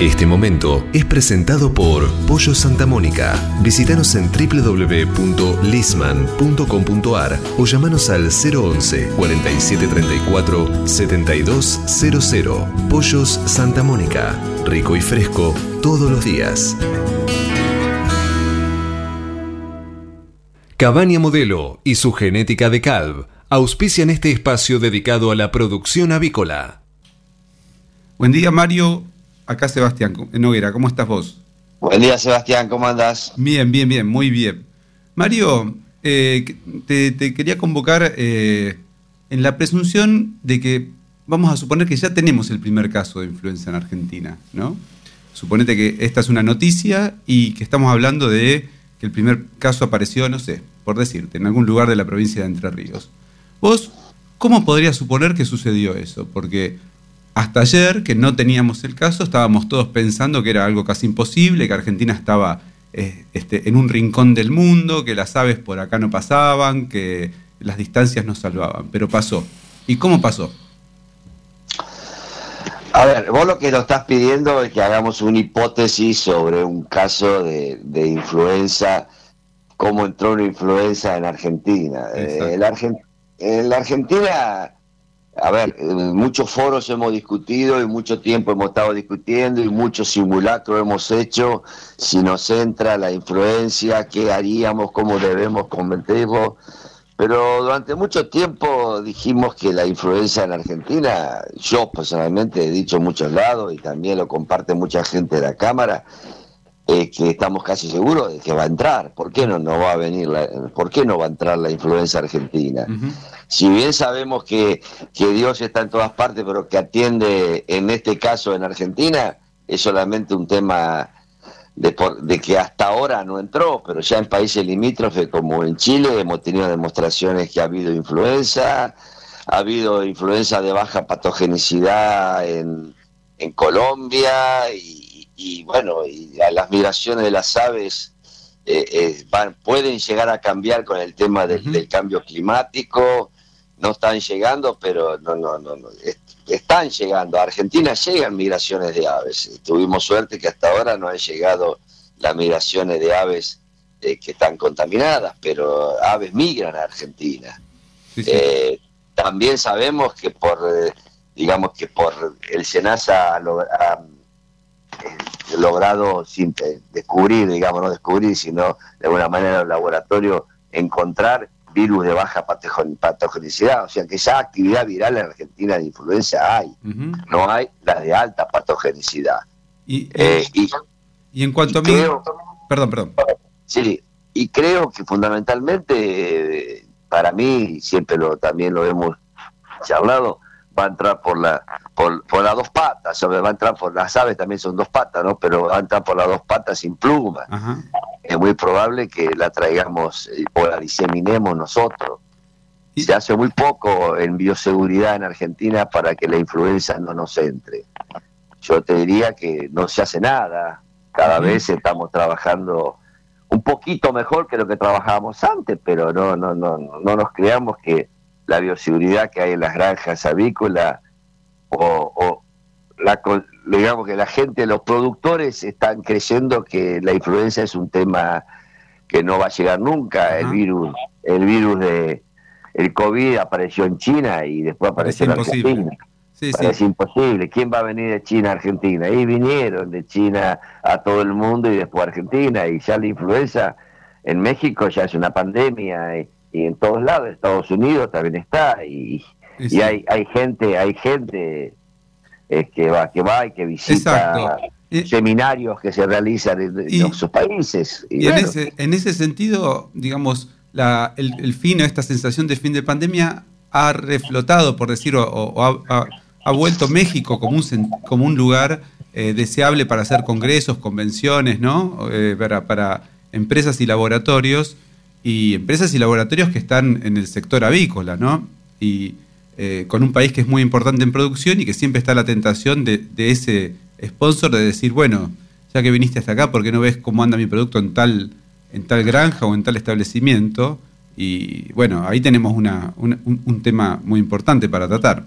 Este momento es presentado por Pollo Santa Mónica. Visítanos en www.lisman.com.ar o llamanos al 011 4734 7200. Pollos Santa Mónica. Rico y fresco todos los días. Cabaña Modelo y su genética de Calv auspician este espacio dedicado a la producción avícola. Buen día, Mario. Acá Sebastián Noguera, ¿cómo estás vos? Buen día, Sebastián, ¿cómo andas? Bien, bien, bien, muy bien. Mario, eh, te, quería convocar eh, en la presunción de que vamos a suponer que ya tenemos el primer caso de influenza en Argentina, ¿no? Suponete que esta es una noticia y que estamos hablando de que el primer caso apareció, no sé, por decirte, en algún lugar de la provincia de Entre Ríos. ¿Vos cómo podrías suponer que sucedió eso? Porque hasta ayer, que no teníamos el caso, estábamos todos pensando que era algo casi imposible, que Argentina estaba eh, este, en un rincón del mundo, que las aves por acá no pasaban, que las distancias nos salvaban. Pero pasó. ¿Y cómo pasó? A ver, vos lo que nos estás pidiendo es que hagamos una hipótesis sobre un caso de, influenza, cómo entró una influenza en Argentina. Eh, en la Argentina a ver, muchos foros hemos discutido y mucho tiempo hemos estado discutiendo y muchos simulacros hemos hecho si nos entra la influencia, qué haríamos, cómo debemos convertirlo. Pero durante mucho tiempo dijimos que la influencia en Argentina, yo personalmente he dicho en muchos lados y también lo comparte mucha gente de la Cámara, eh, que estamos casi seguros de que va a entrar. ¿Por qué no, no va a venir la, ¿Por qué no va a entrar la influencia argentina? Si bien sabemos que, que Dios está en todas partes, pero que atiende en este caso en Argentina, es solamente un tema de, de, que hasta ahora no entró, pero ya en países limítrofes como en Chile hemos tenido demostraciones que ha habido influenza, ha habido influenza de baja patogenicidad en, en Colombia y, y bueno, y las migraciones de las aves eh, eh, van, pueden llegar a cambiar con el tema del, cambio climático, no están llegando, pero no, no, no, no están llegando. A Argentina llegan migraciones de aves. Tuvimos suerte que hasta ahora no han llegado las migraciones de aves eh, que están contaminadas, pero aves migran a Argentina. también sabemos que por, digamos que por el SENASA ha, logrado sin descubrir, digamos, no descubrir, sino de alguna manera en el laboratorio encontrar virus de baja patogenicidad, o sea que esa actividad viral en Argentina de influenza hay, no hay la de alta patogenicidad. Y, eh, y, en cuanto a mí... perdón, perdón. Sí, y creo que fundamentalmente, para mí, siempre lo también lo hemos charlado, va a entrar por la por, por las dos patas, va a entrar por las aves también son dos patas, ¿no? Pero va a entrar por las dos patas sin pluma. Es muy probable que la traigamos eh, o la diseminemos nosotros. Se hace muy poco en bioseguridad en Argentina para que la influenza no nos entre. Yo te diría que no se hace nada. Cada vez estamos trabajando un poquito mejor que lo que trabajábamos antes, pero no, no, no, no nos creamos que la bioseguridad que hay en las granjas avícolas o, la, digamos que la gente, los productores están creyendo que la influenza es un tema que no va a llegar nunca. El virus, el virus de el COVID apareció en China y después apareció en Argentina. Es imposible. ¿Quién va a venir de China a Argentina? Y vinieron de China a todo el mundo y después a Argentina. Y ya la influenza en México ya es una pandemia. Y, y en todos lados, Estados Unidos también está y, y hay, hay gente, hay gente eh, que va, que va y que visita seminarios que se realizan en, sus países. Y, en, ese, en ese sentido, digamos, la, el, fin o esta sensación de fin de pandemia ha reflotado, por decirlo, o, ha, ha, vuelto México como un, como un lugar eh, deseable para hacer congresos, convenciones, ¿no? Eh, para, para empresas y laboratorios y empresas y laboratorios que están en el sector avícola, ¿no? Y eh, con un país que es muy importante en producción y que siempre está la tentación de, ese sponsor de decir, bueno, ya que viniste hasta acá, ¿por qué no ves cómo anda mi producto en tal, en tal granja o en tal establecimiento? Y bueno, ahí tenemos una, un, tema muy importante para tratar.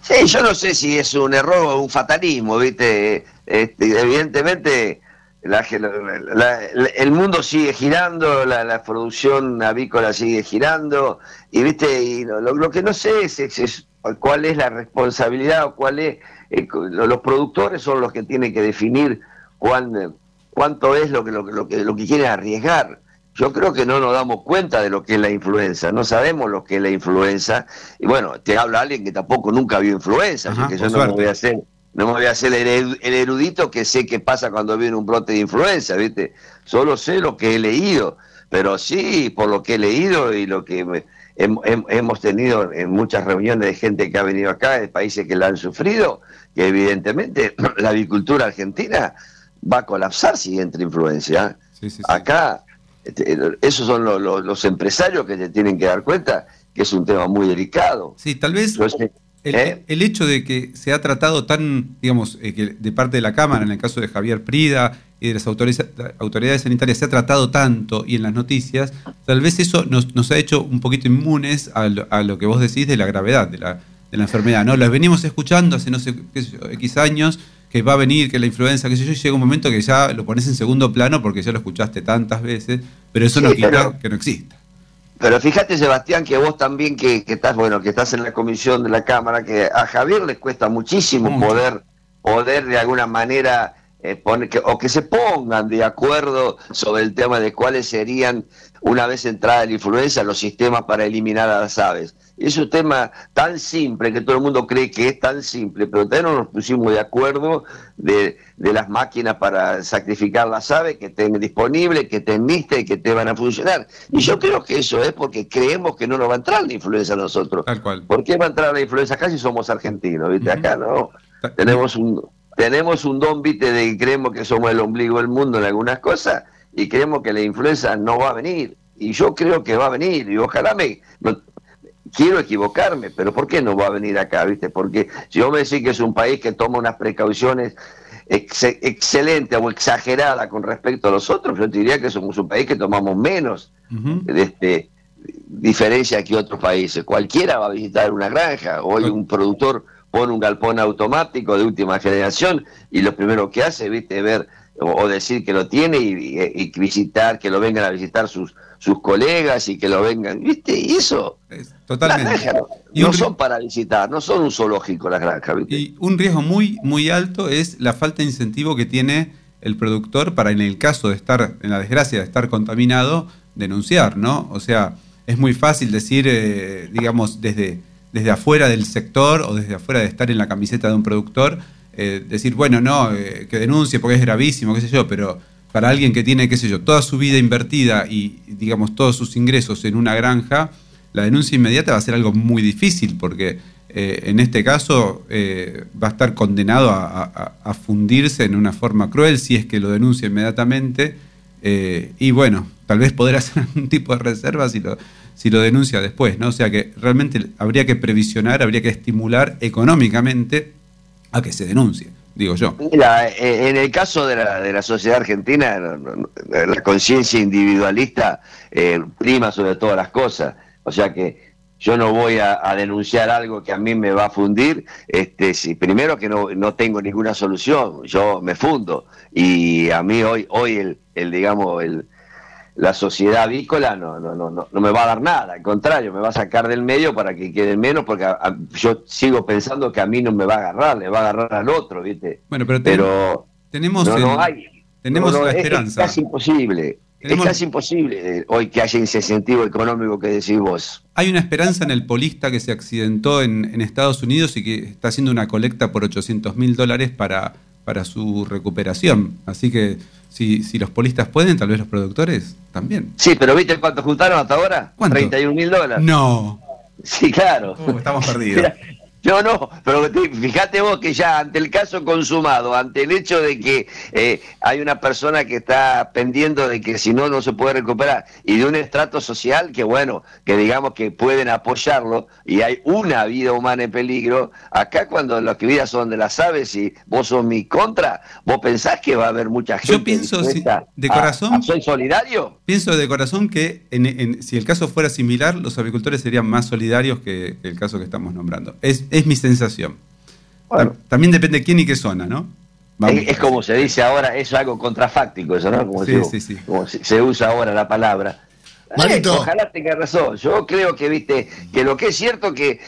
Sí, yo no sé si es un error o un fatalismo, ¿viste? Este, evidentemente el mundo sigue girando, la, producción avícola sigue girando, y viste, y lo, que no sé es, cuál es la responsabilidad o cuál es, eh, los productores son los que tienen que definir cuánto es lo que, lo, que, lo que quieren arriesgar. Yo creo que no nos damos cuenta de lo que es la influenza, no sabemos lo que es la influenza, y bueno, te habla alguien que tampoco nunca vio influenza, así que yo no me voy a hacer no me voy a hacer el erudito que sé qué pasa cuando viene un brote de influenza, ¿viste? Solo sé lo que he leído, pero sí, por lo que he leído y lo que hemos tenido en muchas reuniones de gente que ha venido acá, de países que la han sufrido, que evidentemente la agricultura argentina va a colapsar si entra influencia. Acá, este, esos son los, empresarios que se tienen que dar cuenta que es un tema muy delicado. Sí, tal vez... ¿Eh? El, hecho de que se ha tratado tan, digamos, eh, que de parte de la Cámara, en el caso de Javier Prida y de las autoridades, sanitarias, se ha tratado tanto y en las noticias, tal vez eso nos, ha hecho un poquito inmunes a lo, que vos decís de la gravedad de la, de la enfermedad. ¿no? Las venimos escuchando hace, no sé, qué sé yo, X años, que va a venir, que la influenza, qué sé yo, y llega un momento que ya lo pones en segundo plano porque ya lo escuchaste tantas veces, pero eso no quita que no exista. Pero fíjate, Sebastián, que vos también que, estás, bueno, que estás en la comisión de la Cámara, que a Javier le cuesta muchísimo poder, poder de alguna manera eh, poner, que, o que se pongan de acuerdo sobre el tema de cuáles serían, una vez entrada la influenza, los sistemas para eliminar a las aves. Es un tema tan simple que todo el mundo cree que es tan simple, pero todavía no nos pusimos de acuerdo de, las máquinas para sacrificar las aves que estén disponibles, que estén listas y que te van a funcionar. Y yo creo que eso es porque creemos que no nos va a entrar la influenza a nosotros. Tal cual. ¿Por qué va a entrar la influenza acá si somos argentinos? ¿viste? Acá no. Tenemos un, tenemos un don, viste, de que creemos que somos el ombligo del mundo en algunas cosas y creemos que la influenza no va a venir. Y yo creo que va a venir y ojalá me, quiero equivocarme, pero ¿por qué no va a venir acá? ¿Viste? Porque si yo me decís que es un país que toma unas precauciones excelentes o exageradas con respecto a los otros, yo diría que somos un país que tomamos menos de este, diferencia que otros países. Cualquiera va a visitar una granja, hoy un productor pone un galpón automático de última generación y lo primero que hace, viste, ver o, decir que lo tiene y, visitar, que lo vengan a visitar sus, sus colegas y que lo vengan, ¿viste? Y eso. totalmente. no, son para visitar, no son un zoológico las granjas, ¿viste? Y un riesgo muy, muy alto es la falta de incentivo que tiene el productor para, en el caso de estar, en la desgracia de estar contaminado, denunciar, ¿no? O sea, es muy fácil decir, eh, digamos, desde, desde afuera del sector o desde afuera de estar en la camiseta de un productor, eh, decir, bueno, no, eh, que denuncie porque es gravísimo, qué sé yo, pero para alguien que tiene, qué sé yo, toda su vida invertida y, digamos, todos sus ingresos en una granja, la denuncia inmediata va a ser algo muy difícil porque eh, en este caso va a estar condenado a, fundirse en una forma cruel si es que lo denuncia inmediatamente. y bueno, tal vez poder hacer algún tipo de reserva si lo, si lo denuncia después, ¿no? O sea que realmente habría que previsionar, habría que estimular económicamente a que se denuncie, digo yo. Mira, eh, en el caso de la, de la sociedad argentina, la conciencia individualista eh, prima sobre todas las cosas. O sea que yo no voy a, denunciar algo que a mí me va a fundir, este, si, primero que no, no tengo ninguna solución, yo me fundo. Y a mí hoy, hoy el, el digamos, el, la sociedad avícola no, no, no, no, me va a dar nada, al contrario, me va a sacar del medio para que quede menos, porque yo sigo pensando que a mí no me va a agarrar, le va a agarrar al otro, ¿viste? Bueno, pero, tenemos, tenemos la esperanza. Es, casi imposible. Es casi imposible hoy que haya incentivo económico que decís vos. Hay una esperanza en el polista que se accidentó en, en Estados Unidos y que está haciendo una colecta por 800 mil dólares para, para su recuperación. Así que si, si los polistas pueden, tal vez los productores también. Sí, pero ¿viste cuánto juntaron hasta ahora? ¿Cuánto? 31 mil dólares. No. Sí, claro. Uh, estamos perdidos. No, no, pero fíjate vos que ya ante el caso consumado, ante el hecho de que eh, hay una persona que está pendiendo de que si no, no se puede recuperar, y de un estrato social que, bueno, que digamos que pueden apoyarlo, y hay una vida humana en peligro, acá cuando las vidas son de las aves y vos sos mi contra, vos pensás que va a haber mucha gente. Yo pienso, de corazón. ¿Soy solidario? Pienso de corazón que si el caso fuera similar, los agricultores serían más solidarios que el caso que estamos nombrando. Es es, mi sensación. También depende de quién y qué zona, ¿no? Es, como se dice ahora, es algo contrafáctico eso, ¿no? Como, se, usa ahora la palabra. Marito. ojalá tenga razón. Yo creo que, viste, que lo que es cierto que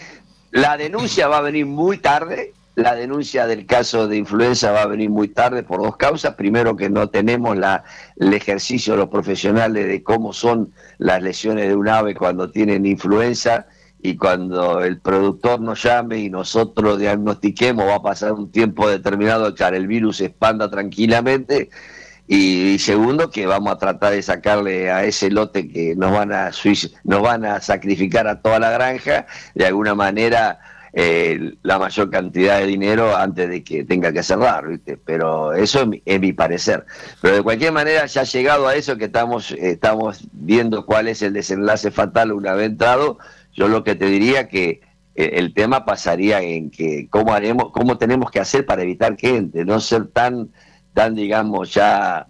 la denuncia va a venir muy tarde, la denuncia del caso de influenza va a venir muy tarde por dos causas. Primero que no tenemos la, el ejercicio de los profesionales de cómo son las lesiones de un ave cuando tienen influenza y cuando el productor nos llame y nosotros diagnostiquemos, va a pasar un tiempo determinado que el virus se expanda tranquilamente. Y, segundo, que vamos a tratar de sacarle a ese lote que nos van a, nos van a sacrificar a toda la granja, de alguna manera eh, la mayor cantidad de dinero antes de que tenga que cerrar, ¿viste? Pero eso es mi, parecer. Pero de cualquier manera, ya llegado a eso que estamos, estamos viendo cuál es el desenlace fatal una vez entrado, yo lo que te diría que eh, el tema pasaría en que cómo haremos, cómo tenemos que hacer para evitar que entre, no ser tan, tan digamos, ya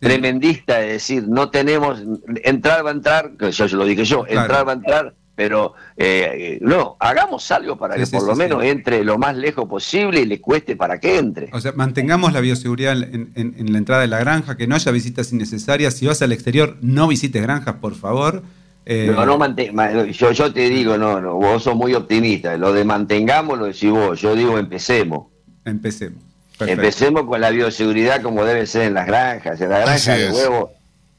tremendista de decir, no tenemos, entrar va a entrar, que yo, lo dije yo, entrar va a entrar, pero eh, no, hagamos algo para que por lo menos entre lo más lejos posible y le cueste para que entre. O sea, mantengamos la bioseguridad en, la entrada de la granja, que no haya visitas innecesarias. Si vas al exterior, no visites granjas, por favor. Eh, no, no yo, yo te digo, no, no, vos sos muy optimista. Lo de mantengamos lo decís vos, yo digo empecemos. Empecemos. Empecemos con la bioseguridad como debe ser en las granjas. En la granja de huevos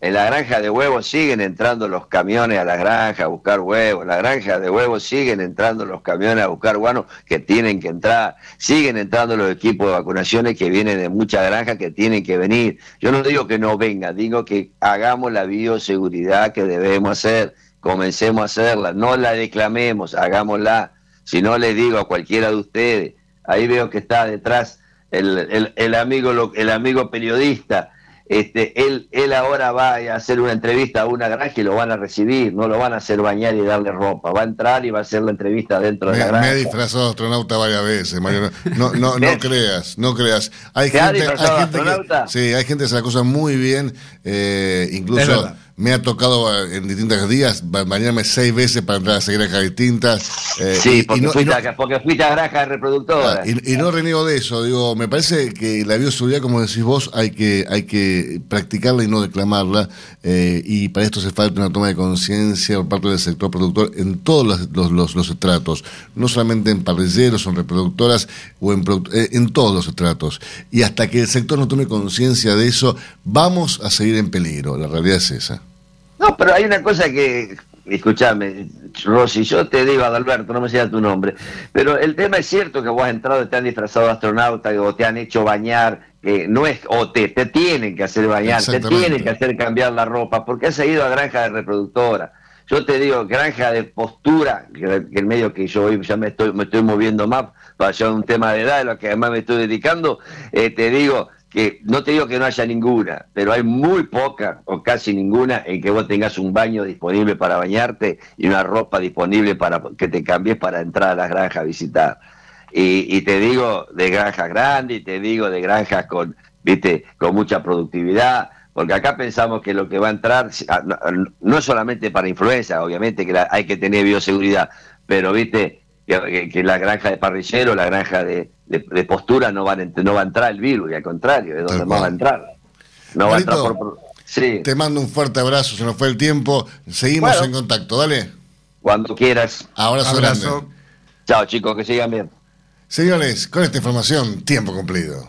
en la granja de huevos siguen entrando los camiones a la granja a buscar huevos. En la granja de huevos siguen entrando los camiones a buscar guanos que tienen que entrar. Siguen entrando los equipos de vacunaciones que vienen de muchas granjas que tienen que venir. Yo no digo que no venga, digo que hagamos la bioseguridad que debemos hacer. Comencemos a hacerla. No la declamemos, hagámosla. Si no les digo a cualquiera de ustedes, ahí veo que está detrás el, el amigo, el amigo periodista este, él, él ahora va a hacer una entrevista a una granja y lo van a recibir, no lo van a hacer bañar y darle ropa, va a entrar y va a hacer la entrevista dentro de la granja. Me he disfrazado de astronauta varias veces, Mario. No, no, no creas, no creas. Hay gente, hay gente que, sí, hay gente que se la cosa muy bien, eh, incluso me ha tocado eh, en distintos días bañarme seis veces para entrar a seis granjas distintas. Eh, sí, porque, no, fuiste, a, porque fuiste a granjas reproductoras. Ah, y, no reniego de eso, digo, me parece que la bioseguridad, como decís vos, hay que, hay que practicarla y no declamarla, eh, y para esto se falta una toma de conciencia por parte del sector productor en todos los, los, los, estratos, no solamente en parrilleros o en reproductoras, o en, en todos los estratos. Y hasta que el sector no tome conciencia de eso, vamos a seguir en peligro, la realidad es esa. No, pero hay una cosa que, escúchame, Rosy, yo te digo, Adalberto, no me sea tu nombre, pero el tema es cierto que vos has entrado y te han disfrazado de astronauta, o te han hecho bañar, que no es, o te, te tienen que hacer bañar, te tienen que hacer cambiar la ropa, porque has ido a granja de reproductora. Yo te digo, granja de postura, que, el medio que yo hoy ya me estoy, me estoy moviendo más para allá un tema de edad, de lo que además me estoy dedicando, eh, te digo, que no te digo que no haya ninguna, pero hay muy poca o casi ninguna en que vos tengas un baño disponible para bañarte y una ropa disponible para que te cambies para entrar a las granjas a visitar. Y, te digo de granjas grandes, y te digo de granjas con, viste, con mucha productividad, porque acá pensamos que lo que va a entrar no, solamente para influenza, obviamente que hay que tener bioseguridad, pero viste, que, la granja de parrillero, la granja de, postura no, van, no va a entrar el virus, y al contrario, es donde va a entrar. No va a entrar por... Sí. Te mando un fuerte abrazo, se nos fue el tiempo. Seguimos en contacto, dale. Cuando quieras. Abrazo, abrazo. grande. Chao chicos, que sigan bien. Señores, con esta información, tiempo cumplido.